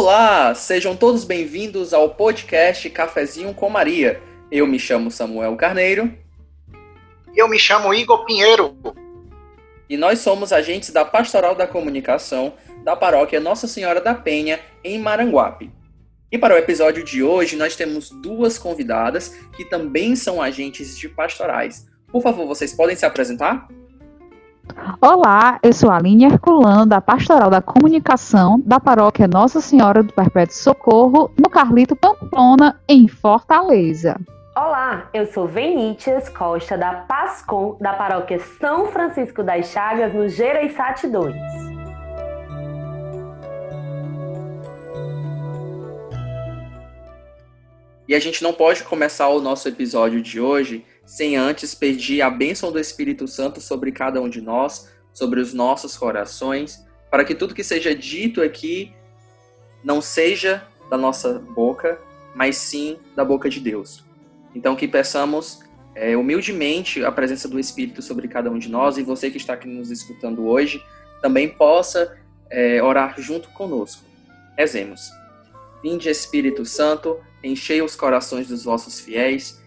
Olá, sejam todos bem-vindos ao podcast Cafezinho com Maria. Eu me chamo Samuel Carneiro. Eu me chamo Igor Pinheiro. E nós somos agentes da Pastoral da Comunicação da Paróquia Nossa Senhora da Penha, em Maranguape. E para o episódio de hoje, nós temos duas convidadas que também são agentes de pastorais. Por favor, vocês podem se apresentar? Olá, eu sou a Aline Herculano, da Pastoral da Comunicação da Paróquia Nossa Senhora do Perpétuo Socorro, no Carlito Pamplona, em Fortaleza. Olá, eu sou Venitias Costa, da PASCOM, da Paróquia São Francisco das Chagas, no Gereissati 2. E a gente não pode começar o nosso episódio de hoje sem antes pedir a bênção do Espírito Santo sobre cada um de nós, sobre os nossos corações, para que tudo que seja dito aqui não seja da nossa boca, mas sim da boca de Deus. Então, que peçamos é, humildemente a presença do Espírito sobre cada um de nós e você que está aqui nos escutando hoje também possa é, orar junto conosco. Rezemos. Vinde, Espírito Santo, enchei os corações dos vossos fiéis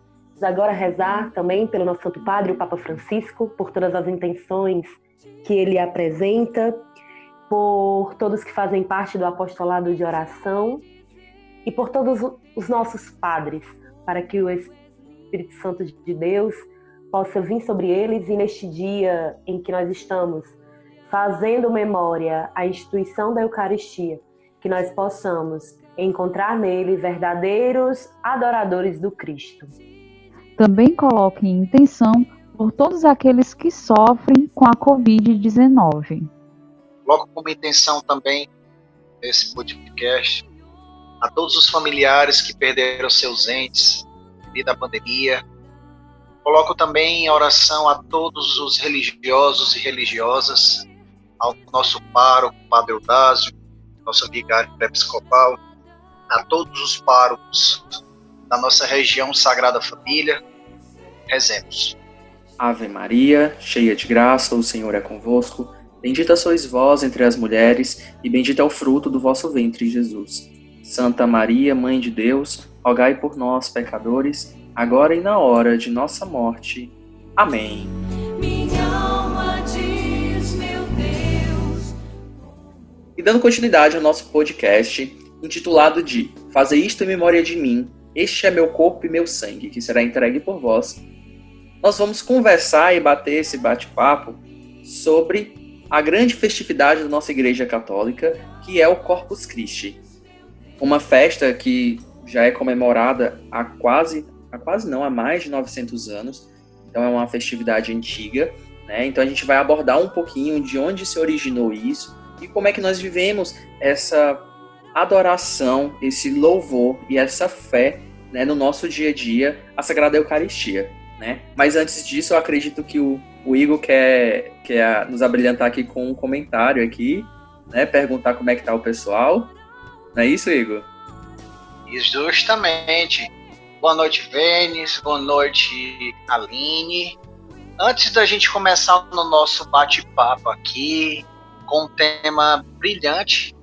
agora rezar também pelo nosso Santo Padre, o Papa Francisco, por todas as intenções que ele apresenta, por todos que fazem parte do apostolado de oração e por todos os nossos padres, para que o Espírito Santo de Deus possa vir sobre eles e neste dia em que nós estamos fazendo memória à instituição da Eucaristia, que nós possamos encontrar nele verdadeiros adoradores do Cristo. Também coloque em intenção por todos aqueles que sofrem com a Covid-19. Coloco como intenção também esse podcast a todos os familiares que perderam seus entes devido à pandemia. Coloco também em oração a todos os religiosos e religiosas, ao nosso pároco, Padre Eudásio, nosso vigário episcopal, a todos os párocos da nossa região Sagrada Família, Rezemos. Ave Maria, cheia de graça, o Senhor é convosco. Bendita sois vós entre as mulheres, e bendito é o fruto do vosso ventre, Jesus. Santa Maria, Mãe de Deus, rogai por nós, pecadores, agora e na hora de nossa morte. Amém. Minha alma diz, meu Deus. E dando continuidade ao nosso podcast, intitulado de Fazer isto em memória de mim, este é meu corpo e meu sangue, que será entregue por vós nós vamos conversar e bater esse bate-papo sobre a grande festividade da nossa Igreja Católica, que é o Corpus Christi. Uma festa que já é comemorada há quase, há quase não, há mais de 900 anos. Então é uma festividade antiga, né? Então a gente vai abordar um pouquinho de onde se originou isso e como é que nós vivemos essa adoração, esse louvor e essa fé né, no nosso dia a dia, a Sagrada Eucaristia né? Mas antes disso, eu acredito que o, o Igor quer, quer nos abrilhantar aqui com um comentário aqui, né? Perguntar como é que tá o pessoal. Não é isso, Igor? Justamente. Boa noite, Vênis. Boa noite, Aline. Antes da gente começar no nosso bate-papo aqui, com um tema brilhante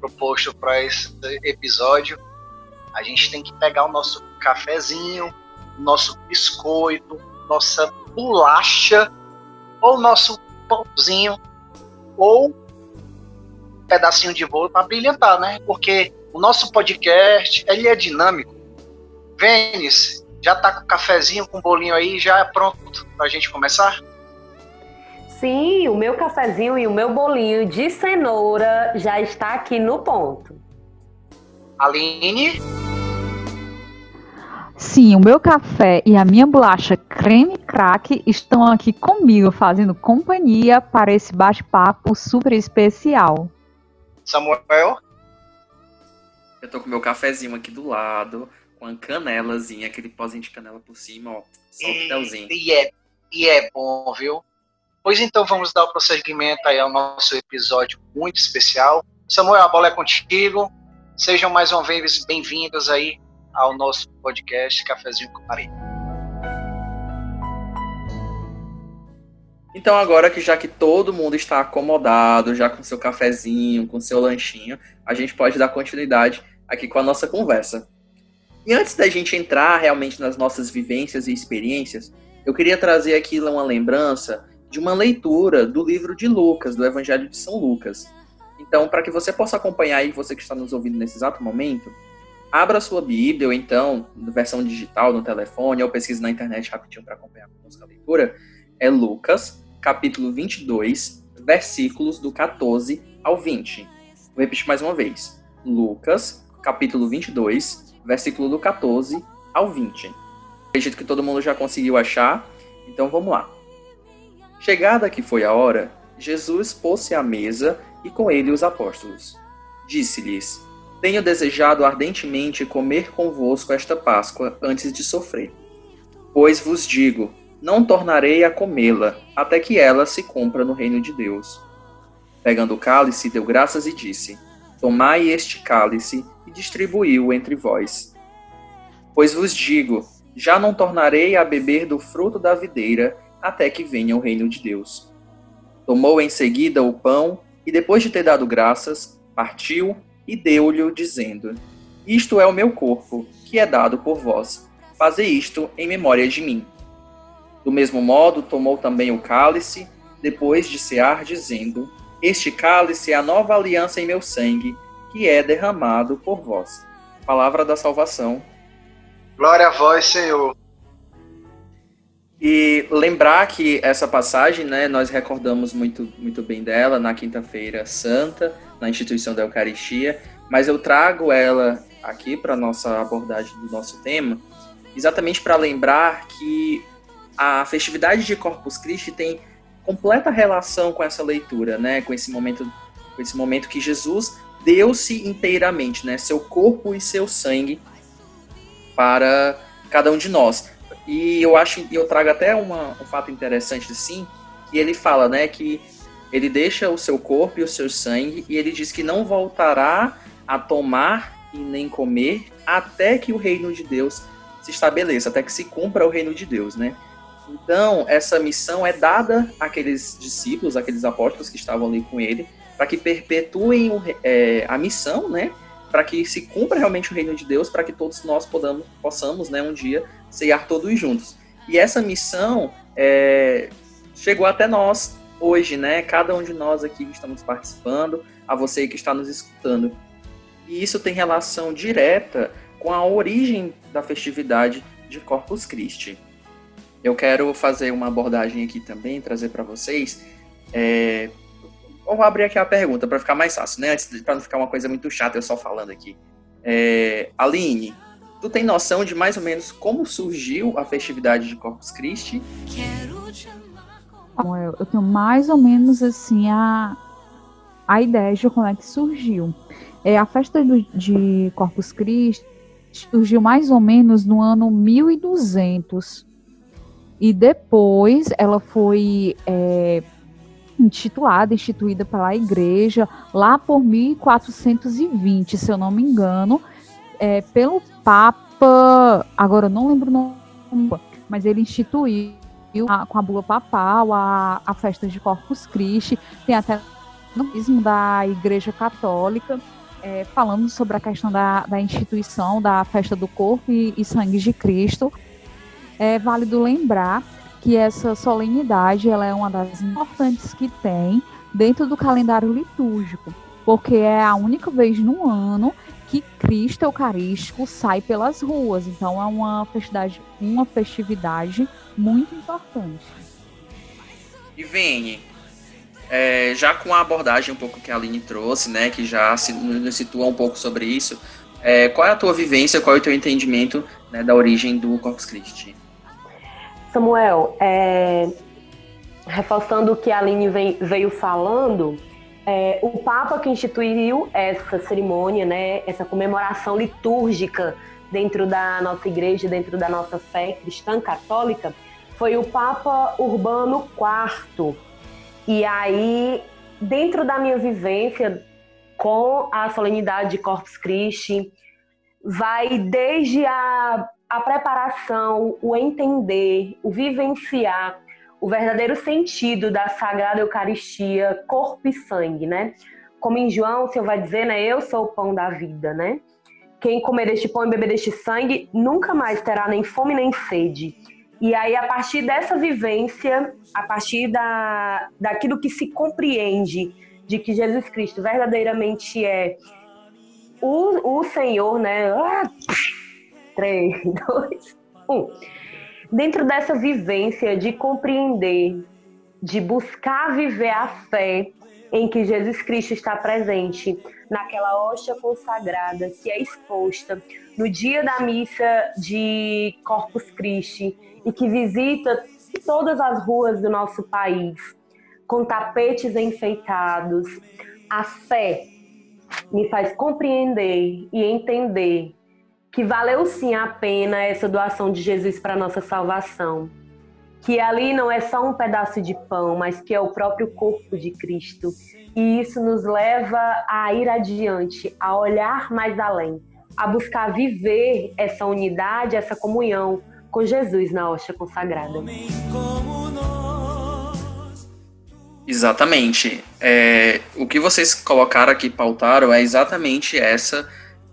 proposto para esse episódio, a gente tem que pegar o nosso cafezinho, nosso biscoito, nossa bolacha, ou nosso pãozinho, ou um pedacinho de bolo para brilhantar, né? Porque o nosso podcast, ele é dinâmico. Vênis, já tá com o cafezinho, com o bolinho aí, já é pronto para a gente começar? Sim, o meu cafezinho e o meu bolinho de cenoura já está aqui no ponto. Aline? Sim, o meu café e a minha bolacha creme crack estão aqui comigo fazendo companhia para esse bate-papo super especial. Samuel? Eu tô com meu cafezinho aqui do lado, com a canelazinha, aquele pozinho de canela por cima, ó. Só o. E é, e é bom, viu? Pois então vamos dar o prosseguimento aí ao nosso episódio muito especial. Samuel, a bola é contigo. Sejam mais uma vez bem-vindos aí ao nosso podcast Cafezinho com Maria. Então agora que já que todo mundo está acomodado, já com seu cafezinho, com seu lanchinho, a gente pode dar continuidade aqui com a nossa conversa. E antes da gente entrar realmente nas nossas vivências e experiências, eu queria trazer aqui uma lembrança de uma leitura do livro de Lucas, do Evangelho de São Lucas. Então, para que você possa acompanhar aí, você que está nos ouvindo nesse exato momento, abra sua Bíblia, ou então, versão digital no telefone, ou pesquise na internet rapidinho para acompanhar a leitura. É Lucas, capítulo 22, versículos do 14 ao 20. Vou repetir mais uma vez. Lucas, capítulo 22, versículo do 14 ao 20. Acredito que todo mundo já conseguiu achar, então vamos lá. Chegada que foi a hora, Jesus pôs-se à mesa e com ele os apóstolos. Disse-lhes: Tenho desejado ardentemente comer convosco esta Páscoa antes de sofrer. Pois vos digo: não tornarei a comê-la até que ela se cumpra no reino de Deus. Pegando o cálice, deu graças e disse: Tomai este cálice e distribuiu entre vós. Pois vos digo: já não tornarei a beber do fruto da videira até que venha o reino de Deus. Tomou em seguida o pão e, depois de ter dado graças, partiu e deu-lhe, dizendo: Isto é o meu corpo, que é dado por vós. Faze isto em memória de mim. Do mesmo modo, tomou também o cálice, depois de cear, dizendo: Este cálice é a nova aliança em meu sangue, que é derramado por vós. Palavra da salvação. Glória a vós, Senhor. E lembrar que essa passagem, né, nós recordamos muito, muito bem dela na Quinta-feira Santa, na instituição da Eucaristia, mas eu trago ela aqui para nossa abordagem do nosso tema, exatamente para lembrar que a festividade de Corpus Christi tem completa relação com essa leitura, né, com esse momento, com esse momento que Jesus deu-se inteiramente, né, seu corpo e seu sangue para cada um de nós. E eu acho, eu trago até uma, um fato interessante assim, que ele fala, né, que ele deixa o seu corpo e o seu sangue e ele diz que não voltará a tomar e nem comer até que o reino de Deus se estabeleça, até que se cumpra o reino de Deus, né? Então, essa missão é dada àqueles discípulos, àqueles apóstolos que estavam ali com ele, para que perpetuem o, é, a missão, né? Para que se cumpra realmente o reino de Deus, para que todos nós podamos, possamos, né, um dia ceiar todos juntos. E essa missão é, chegou até nós hoje, né? Cada um de nós aqui que estamos participando, a você que está nos escutando. E isso tem relação direta com a origem da festividade de Corpus Christi. Eu quero fazer uma abordagem aqui também, trazer para vocês. É... Vou abrir aqui a pergunta para ficar mais fácil, né? Para não ficar uma coisa muito chata eu só falando aqui. É... Aline, Tu tem noção de mais ou menos como surgiu a festividade de Corpus Christi? Samuel, eu tenho mais ou menos assim a, a ideia de como é que surgiu. É, a festa do, de Corpus Christi surgiu mais ou menos no ano 1200. E depois ela foi é, intitulada, instituída pela igreja lá por 1420, se eu não me engano, é, pelo Papa, agora eu não lembro o nome, mas ele instituiu a, com a bula papal a, a festa de Corpus Christi, tem até no da Igreja Católica, é, falando sobre a questão da, da instituição da festa do corpo e, e sangue de Cristo. É válido lembrar que essa solenidade ela é uma das importantes que tem dentro do calendário litúrgico, porque é a única vez no ano que Cristo Eucarístico sai pelas ruas. Então é uma festividade, uma festividade muito importante. E Vini, é, já com a abordagem um pouco que a Aline trouxe, né, que já se, nos situa um pouco sobre isso, é, qual é a tua vivência, qual é o teu entendimento né, da origem do Corpus Christi? Samuel, é, reforçando o que a Aline vem, veio falando, é, o Papa que instituiu essa cerimônia, né, essa comemoração litúrgica dentro da nossa igreja, dentro da nossa fé cristã católica, foi o Papa Urbano IV. E aí, dentro da minha vivência com a solenidade de Corpus Christi, vai desde a, a preparação, o entender, o vivenciar o verdadeiro sentido da Sagrada Eucaristia, corpo e sangue, né? Como em João, o Senhor vai dizer, né? Eu sou o pão da vida, né? Quem comer deste pão e beber deste sangue nunca mais terá nem fome nem sede. E aí, a partir dessa vivência, a partir da, daquilo que se compreende de que Jesus Cristo verdadeiramente é o, o Senhor, né? Ah, três, dois, um. Dentro dessa vivência de compreender, de buscar viver a fé em que Jesus Cristo está presente naquela hóstia consagrada que é exposta no dia da missa de Corpus Christi e que visita todas as ruas do nosso país com tapetes enfeitados. A fé me faz compreender e entender que valeu sim a pena essa doação de Jesus para nossa salvação. Que ali não é só um pedaço de pão, mas que é o próprio corpo de Cristo. E isso nos leva a ir adiante, a olhar mais além, a buscar viver essa unidade, essa comunhão com Jesus na hóstia consagrada. Exatamente. É, o que vocês colocaram aqui, pautaram, é exatamente essa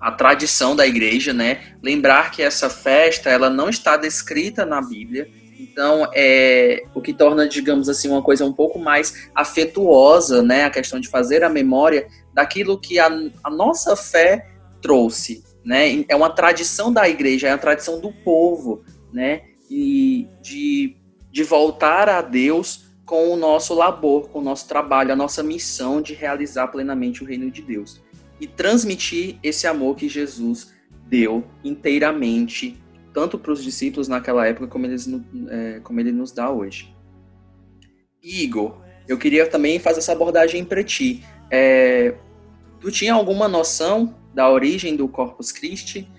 a tradição da igreja, né? Lembrar que essa festa ela não está descrita na Bíblia, então é o que torna, digamos assim, uma coisa um pouco mais afetuosa, né? A questão de fazer a memória daquilo que a, a nossa fé trouxe, né? É uma tradição da igreja, é uma tradição do povo, né? E de, de voltar a Deus com o nosso labor, com o nosso trabalho, a nossa missão de realizar plenamente o reino de Deus e transmitir esse amor que Jesus deu inteiramente, tanto para os discípulos naquela época como, eles, é, como ele nos dá hoje. Igor, eu queria também fazer essa abordagem para ti. É, tu tinha alguma noção da origem do Corpus Christi?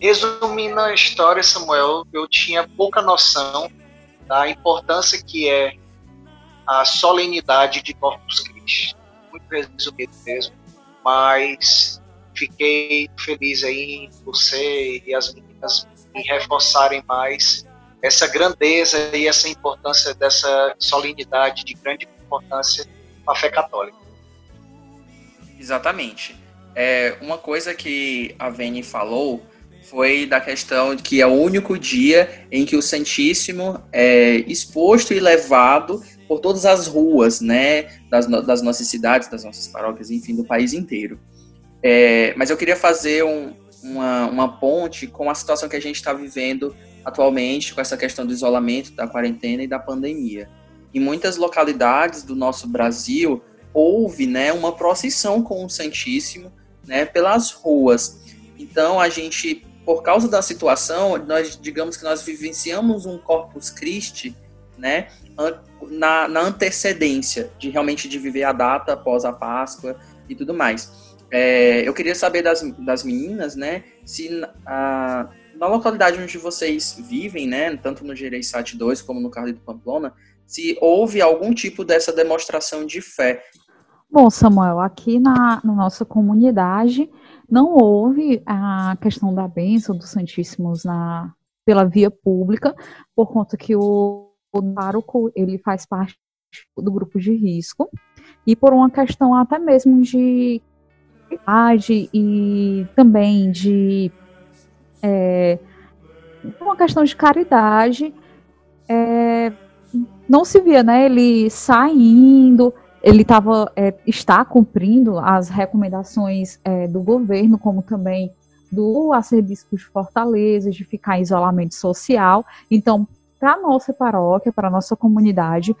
Resumindo a história, Samuel, eu tinha pouca noção da importância que é a solenidade de Corpus Christi. Muito resumido mesmo, mas fiquei feliz aí em você e as meninas me reforçarem mais essa grandeza e essa importância dessa solenidade de grande importância para a fé católica. Exatamente. É, uma coisa que a Vene falou foi da questão de que é o único dia em que o Santíssimo é exposto e levado por todas as ruas, né, das, das nossas cidades, das nossas paróquias, enfim, do país inteiro. É, mas eu queria fazer um, uma, uma ponte com a situação que a gente está vivendo atualmente, com essa questão do isolamento, da quarentena e da pandemia. Em muitas localidades do nosso Brasil, houve né, uma procissão com o Santíssimo né, pelas ruas. Então, a gente, por causa da situação, nós digamos que nós vivenciamos um Corpus Christi né, na, na antecedência de realmente de viver a data após a Páscoa e tudo mais. É, eu queria saber das, das meninas, né, se a, na localidade onde vocês vivem, né, tanto no Gereissat 2 como no Carlos do Pamplona, se houve algum tipo dessa demonstração de fé. Bom, Samuel, aqui na, na nossa comunidade não houve a questão da bênção dos Santíssimos na, pela via pública, por conta que o o pároco ele faz parte do grupo de risco. E por uma questão até mesmo de idade e também de é, uma questão de caridade é, não se via né ele saindo ele tava, é, está cumprindo as recomendações é, do governo como também do arcebispo de Fortaleza de ficar em isolamento social. Então para nossa paróquia, para nossa comunidade,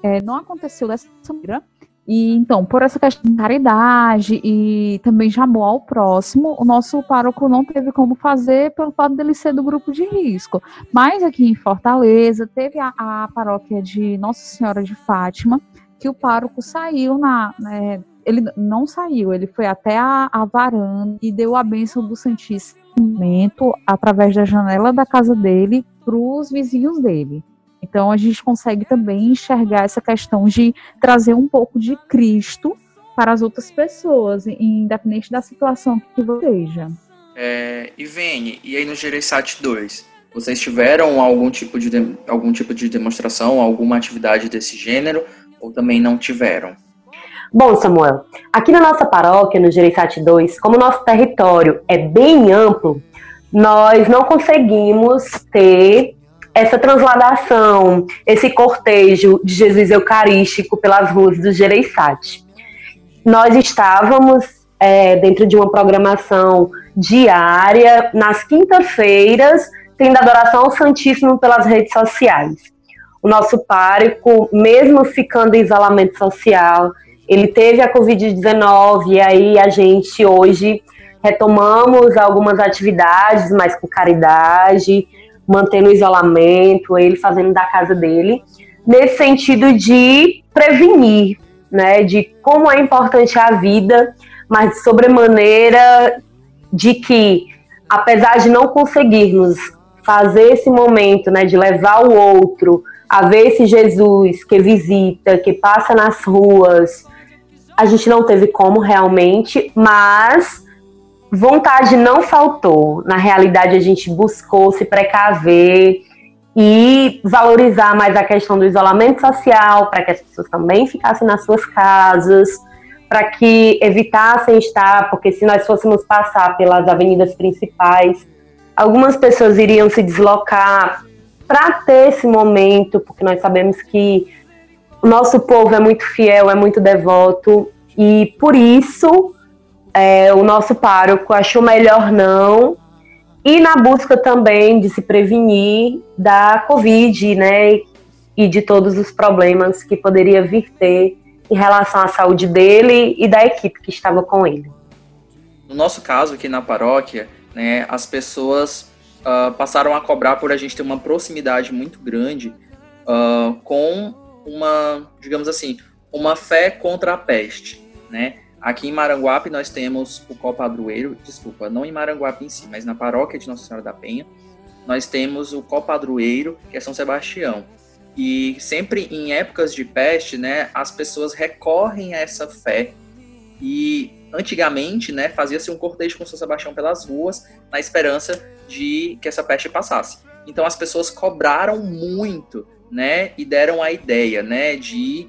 é, não aconteceu dessa maneira. E então, por essa questão de caridade e também de amor ao próximo, o nosso pároco não teve como fazer pelo fato dele ser do grupo de risco. Mas aqui em Fortaleza, teve a, a paróquia de Nossa Senhora de Fátima, que o pároco saiu na. Né, ele não saiu, ele foi até a, a varanda e deu a bênção do Santíssimo através da janela da casa dele para os vizinhos dele. Então a gente consegue também enxergar essa questão de trazer um pouco de Cristo para as outras pessoas, independente da situação que você esteja. É, Ivene, e aí no Gereissat 2, vocês tiveram algum tipo, de, algum tipo de demonstração, alguma atividade desse gênero, ou também não tiveram? Bom, Samuel, aqui na nossa paróquia, no Gereissat 2, como nosso território é bem amplo, nós não conseguimos ter essa transladação, esse cortejo de Jesus Eucarístico pelas ruas do Gereissat. Nós estávamos é, dentro de uma programação diária, nas quintas-feiras, tendo adoração ao Santíssimo pelas redes sociais. O nosso pároco, mesmo ficando em isolamento social, ele teve a Covid-19 e aí a gente hoje retomamos algumas atividades, mas com caridade, mantendo o isolamento, ele fazendo da casa dele, nesse sentido de prevenir, né, de como é importante a vida, mas de sobremaneira de que, apesar de não conseguirmos fazer esse momento, né, de levar o outro a ver esse Jesus que visita, que passa nas ruas, a gente não teve como realmente, mas vontade não faltou. Na realidade, a gente buscou se precaver e valorizar mais a questão do isolamento social, para que as pessoas também ficassem nas suas casas, para que evitassem estar, porque se nós fôssemos passar pelas avenidas principais, algumas pessoas iriam se deslocar para ter esse momento, porque nós sabemos que o nosso povo é muito fiel, é muito devoto, e por isso é, o nosso pároco achou melhor não, e na busca também de se prevenir da Covid, né, e de todos os problemas que poderia vir ter em relação à saúde dele e da equipe que estava com ele. No nosso caso aqui na paróquia, né, as pessoas uh, passaram a cobrar por a gente ter uma proximidade muito grande uh, com uma, digamos assim, uma fé contra a peste, né? Aqui em Maranguape nós temos o copadroeiro, desculpa, não em Maranguape em si, mas na paróquia de Nossa Senhora da Penha, nós temos o copadroeiro, que é São Sebastião. E sempre em épocas de peste, né, as pessoas recorrem a essa fé. E antigamente, né, fazia-se um cortejo com São Sebastião pelas ruas, na esperança de que essa peste passasse. Então as pessoas cobraram muito, né, e deram a ideia, né, de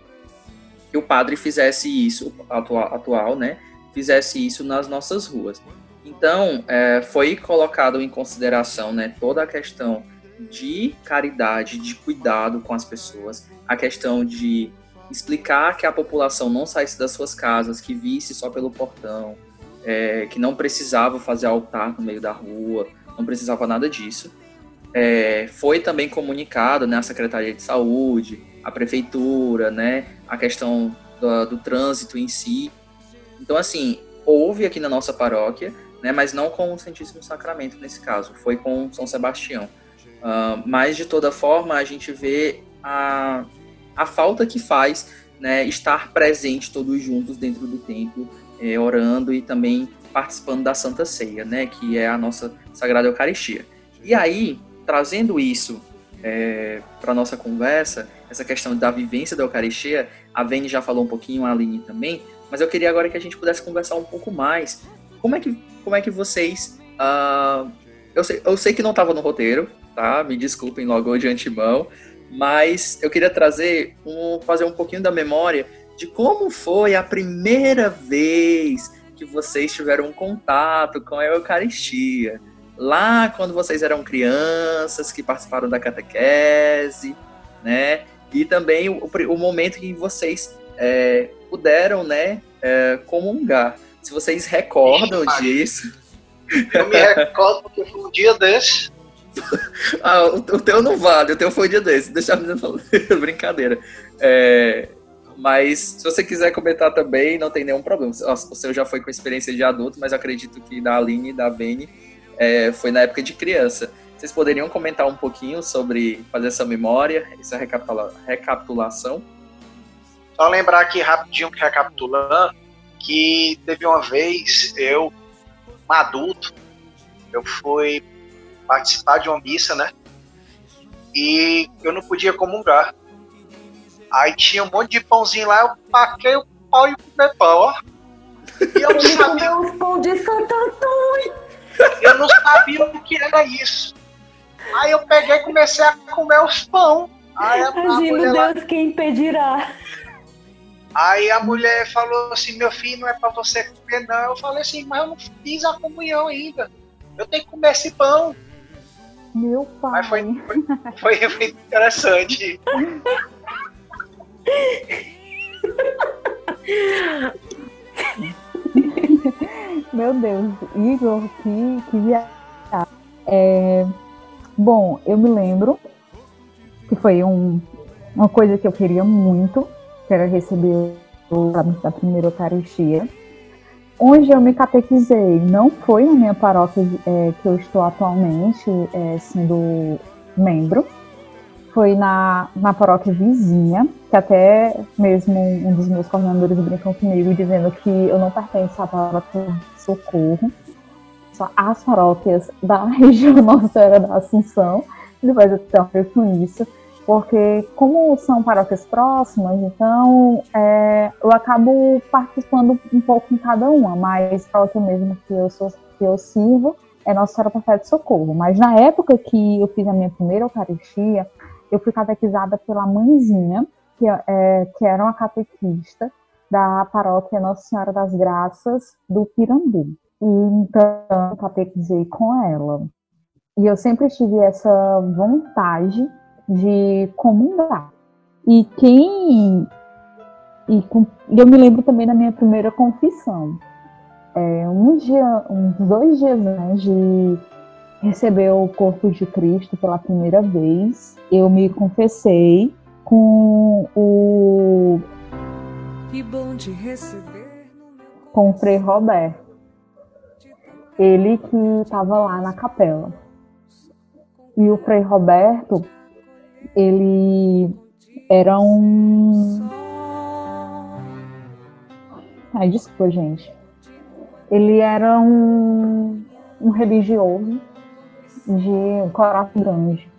que o padre fizesse isso, atual, atual né, fizesse isso nas nossas ruas. Então, é, foi colocado em consideração né, toda a questão de caridade, de cuidado com as pessoas, a questão de explicar que a população não saísse das suas casas, que visse só pelo portão, é, que não precisava fazer altar no meio da rua, não precisava nada disso. É, foi também comunicado né, Secretaria de Saúde, à Prefeitura, né, a questão do, do trânsito em si. Então, assim, houve aqui na nossa paróquia, né, mas não com o Santíssimo Sacramento nesse caso, foi com São Sebastião. Uh, mas, de toda forma, a gente vê a, a falta que faz né, estar presente todos juntos dentro do templo, é, orando e também participando da Santa Ceia, né, que é a nossa Sagrada Eucaristia. E aí, trazendo isso é, para nossa conversa, essa questão da vivência da Eucaristia, a Vene já falou um pouquinho, a Aline também, mas eu queria agora que a gente pudesse conversar um pouco mais. Como é que, como é que vocês. Uh, eu, sei, eu sei que não estava no roteiro, tá? Me desculpem logo de antemão, mas eu queria trazer, um, fazer um pouquinho da memória de como foi a primeira vez que vocês tiveram um contato com a Eucaristia lá quando vocês eram crianças, que participaram da catequese, né? E também o, o momento em que vocês é, puderam, né, é, comungar. Se vocês recordam Ixi, disso. Eu me recordo porque foi um dia desse. ah, o, o, teu não vale, o teu foi um dia desse. Deixa a menina falar. Brincadeira. É, mas se você quiser comentar também, não tem nenhum problema. O seu já foi com experiência de adulto, mas acredito que da Aline e da Beni é, foi na época de criança. Vocês poderiam comentar um pouquinho sobre fazer essa memória, essa recapitula recapitulação? Só lembrar aqui rapidinho, recapitulando, que teve uma vez, eu, um adulto, eu fui participar de uma missa, né? E eu não podia comungar. Aí tinha um monte de pãozinho lá, eu paquei o pau e comer pão, ó. E eu não sabia. os pão de Santo Antônio. Eu não sabia o que era isso. Aí eu peguei e comecei a comer os pão. Aí a, Agindo Deus, lá... quem impedirá. Aí a mulher falou assim, meu filho, não é para você comer, não. Eu falei assim, mas eu não fiz a comunhão ainda. Eu tenho que comer esse pão. Meu pai. Mas foi, foi, foi, foi interessante. Meu Deus, Igor, que, que viagem. É, bom, eu me lembro que foi um, uma coisa que eu queria muito, que era receber o da primeira Eucaristia. Onde eu me catequizei não foi na minha paróquia é, que eu estou atualmente é, sendo membro, foi na, na paróquia vizinha, que até mesmo um dos meus coordenadores brincam comigo, dizendo que eu não pertenço à paróquia Socorro, só as paróquias da região Nossa Senhora da Assunção, depois eu tenho a ver com isso, porque como são paróquias próximas, então é, eu acabo participando um pouco em cada uma, mas paróquia mesmo que eu, sou, que eu sirvo é Nossa Senhora Perpétua de Socorro. Mas na época que eu fiz a minha primeira Eucaristia, eu fui catequizada pela mãezinha, que, é, que era uma catequista da paróquia Nossa Senhora das Graças do Pirambu. E então eu catequizei com ela. E eu sempre tive essa vontade de comungar. E quem. E eu me lembro também da minha primeira confissão. É, um dia, uns dois dias antes de recebeu o corpo de Cristo pela primeira vez, eu me confessei com o com o Frei Roberto. Ele que estava lá na capela. E o Frei Roberto, ele era um. Ai, desculpa, gente. Ele era um, um religioso de coração grande.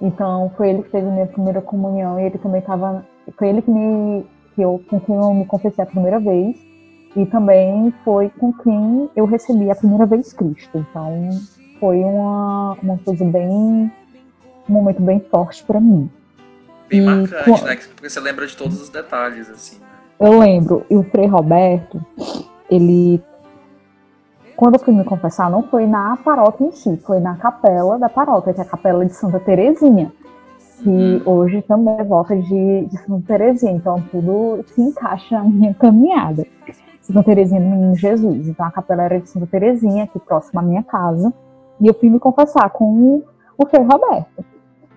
Então foi ele que fez a minha primeira comunhão e ele também estava. Foi ele que me. Que eu, com quem eu me confessei a primeira vez. E também foi com quem eu recebi a primeira vez Cristo. Então foi uma, uma coisa bem. um momento bem forte para mim. Bem e, marcante, com... né? Porque você lembra de todos os detalhes, assim. Né? Eu lembro. E o Frei Roberto, ele quando eu fui me confessar, não foi na paróquia em si, foi na capela da paróquia, que é a capela de Santa Terezinha, que uhum. hoje também é volta de, de Santa Terezinha, então tudo se encaixa na minha caminhada. Santa Terezinha do Menino Jesus, então a capela era de Santa Terezinha, aqui próximo à minha casa, e eu fui me confessar com o, Frei Roberto.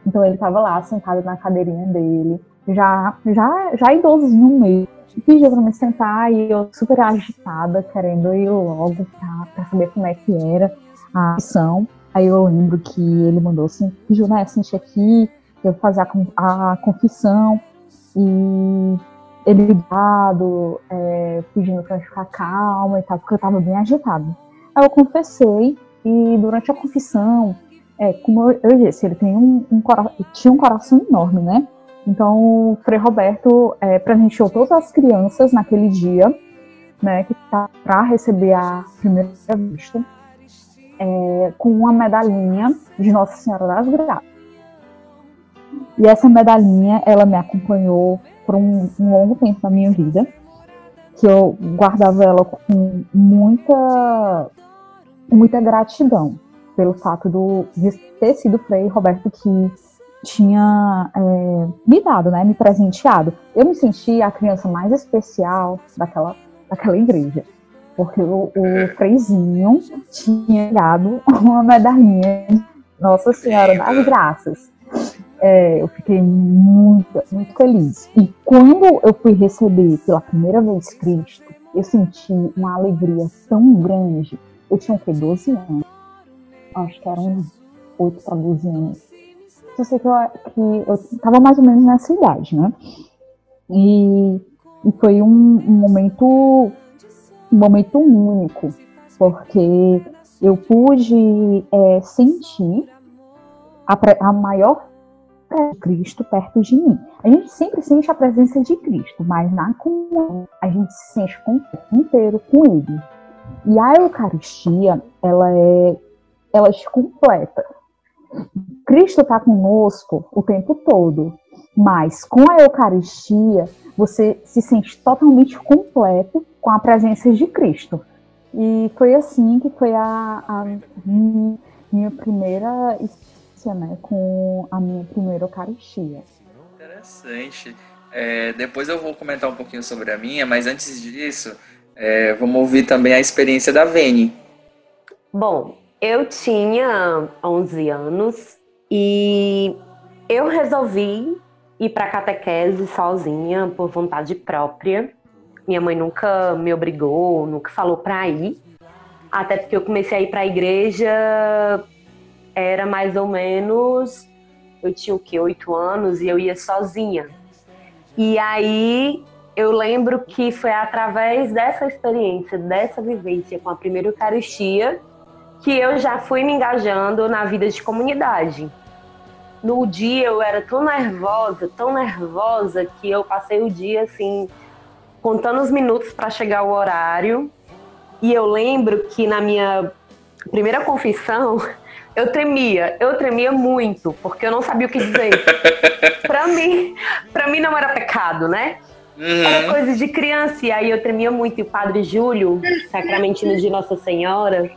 Então ele estava lá, sentado na cadeirinha dele, já, já, já idosozinho mesmo, pediu para me sentar e eu super agitada, querendo ir logo para saber como é que era a missão. Aí eu lembro que ele mandou assim, pediu, né, sente aqui, eu fazer a, a confissão e ele dado, é, pedindo para ficar calma e tal, porque eu estava bem agitada. Aí eu confessei e durante a confissão, é, como eu, eu disse, ele tem um, um tinha um coração enorme, né? Então, o Frei Roberto é, presenteou todas as crianças naquele dia, né, que tá para receber a primeira vista, é, com uma medalhinha de Nossa Senhora das Graças. E essa medalhinha, ela me acompanhou por um, um longo tempo na minha vida, que eu guardava ela com muita, muita gratidão pelo fato do, de ter sido Frei Roberto que tinha é, me dado, né, me presenteado. Eu me senti a criança mais especial daquela, daquela igreja, porque o, o freizinho tinha dado uma medalhinha Nossa Senhora das Graças. É, eu fiquei muito, muito feliz. E quando eu fui receber pela primeira vez Cristo, eu senti uma alegria tão grande. Eu tinha o quê? 12 anos. Acho que eram 8 para 12 anos eu sei que eu, que eu tava mais ou menos nessa idade, né? E E foi um, um momento um momento único, porque eu pude é, sentir a, a maior de Cristo perto de mim. A gente sempre sente a presença de Cristo, mas na comunhão a gente se sente com inteiro com Ele. E a Eucaristia, ela é, ela te completa. Cristo está conosco o tempo todo, mas com a Eucaristia você se sente totalmente completo com a presença de Cristo. E foi assim que foi a, a minha, minha primeira experiência né, com a minha primeira Eucaristia. Interessante. É, depois eu vou comentar um pouquinho sobre a minha, mas antes disso, é, vamos ouvir também a experiência da Vene. Bom, eu tinha 11 anos e eu resolvi ir para catequese sozinha por vontade própria. Minha mãe nunca me obrigou, nunca falou para ir. Até porque eu comecei a ir para a igreja era mais ou menos eu tinha o que oito anos e eu ia sozinha. E aí eu lembro que foi através dessa experiência, dessa vivência com a primeira Eucaristia, que eu já fui me engajando na vida de comunidade. No dia eu era tão nervosa, tão nervosa, que eu passei o dia assim, contando os minutos para chegar o horário. E eu lembro que na minha primeira confissão, eu tremia, eu tremia muito, porque eu não sabia o que dizer. para mim, para mim não era pecado, né? Uhum. Era coisa de criança, e aí eu tremia muito. E o padre Júlio, sacramentino de Nossa Senhora,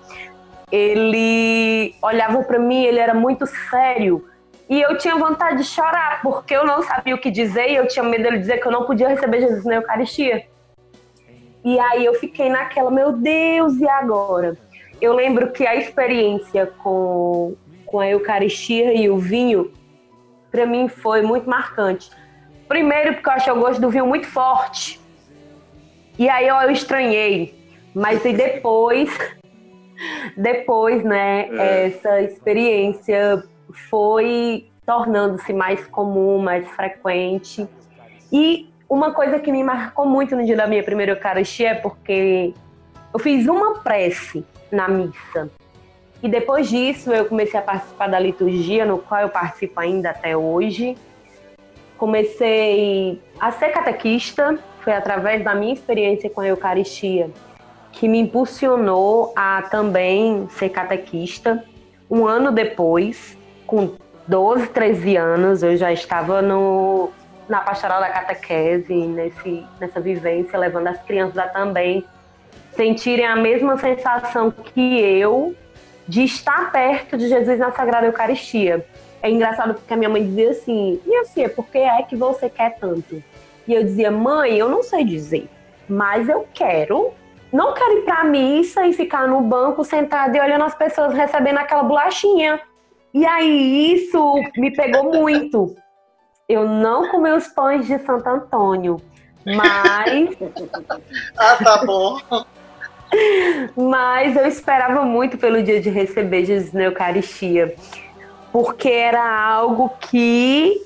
ele olhava para mim, ele era muito sério. E eu tinha vontade de chorar, porque eu não sabia o que dizer e eu tinha medo dele dizer que eu não podia receber Jesus na Eucaristia. E aí eu fiquei naquela, meu Deus, e agora? Eu lembro que a experiência com, com a Eucaristia e o vinho, para mim foi muito marcante. Primeiro, porque eu achei o gosto do vinho muito forte. E aí eu, eu estranhei. Mas e depois depois, né, é. essa experiência foi tornando-se mais comum, mais frequente. E uma coisa que me marcou muito no dia da minha primeira Eucaristia é porque eu fiz uma prece na missa. E depois disso eu comecei a participar da liturgia, no qual eu participo ainda até hoje. Comecei a ser catequista, foi através da minha experiência com a Eucaristia que me impulsionou a também ser catequista. Um ano depois, com 12, 13 anos, eu já estava no, na pastoral da catequese, nesse, nessa vivência, levando as crianças a também sentirem a mesma sensação que eu de estar perto de Jesus na Sagrada Eucaristia. É engraçado porque a minha mãe dizia assim: Minha filha, por que é que você quer tanto? E eu dizia: Mãe, eu não sei dizer, mas eu quero não quero ir pra missa e ficar no banco sentado e olhando as pessoas recebendo aquela bolachinha. E aí isso me pegou muito. Eu não comi os pães de Santo Antônio, mas. ah, tá bom. Mas eu esperava muito pelo dia de receber Jesus na Eucaristia, porque era algo que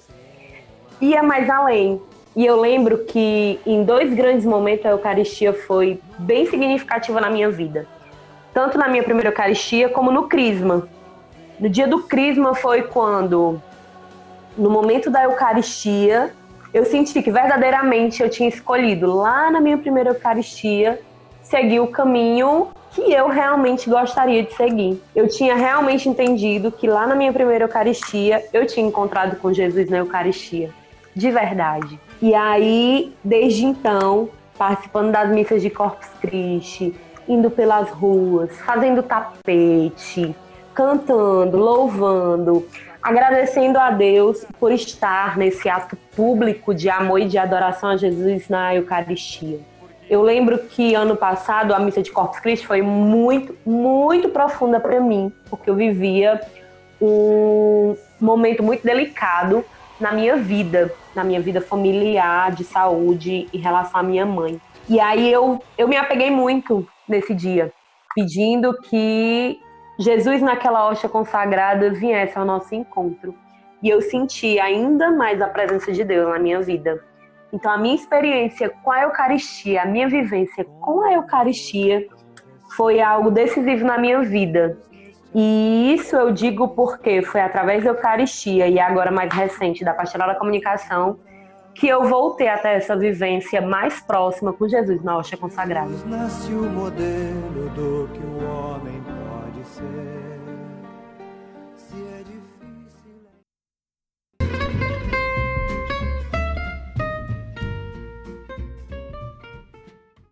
ia mais além. E eu lembro que em dois grandes momentos a Eucaristia foi bem significativa na minha vida. Tanto na minha primeira Eucaristia como no Crisma. No dia do Crisma foi quando, no momento da Eucaristia, eu senti que verdadeiramente eu tinha escolhido lá na minha primeira Eucaristia seguir o caminho que eu realmente gostaria de seguir. Eu tinha realmente entendido que lá na minha primeira Eucaristia eu tinha encontrado com Jesus na Eucaristia, de verdade. E aí, desde então, participando das missas de Corpus Christi, indo pelas ruas, fazendo tapete, cantando, louvando, agradecendo a Deus por estar nesse ato público de amor e de adoração a Jesus na Eucaristia. Eu lembro que ano passado a missa de Corpus Christi foi muito, muito profunda para mim, porque eu vivia um momento muito delicado na minha vida, na minha vida familiar, de saúde, em relação à minha mãe. E aí eu, eu me apeguei muito nesse dia, pedindo que Jesus, naquela hóstia consagrada, viesse ao nosso encontro. E eu senti ainda mais a presença de Deus na minha vida. Então, a minha experiência com a Eucaristia, a minha vivência com a Eucaristia, foi algo decisivo na minha vida. E isso eu digo porque foi através da Eucaristia e agora mais recente da Pastoral da Comunicação que eu voltei até essa vivência mais próxima com Jesus na hóstia consagrada. Nasce o modelo do que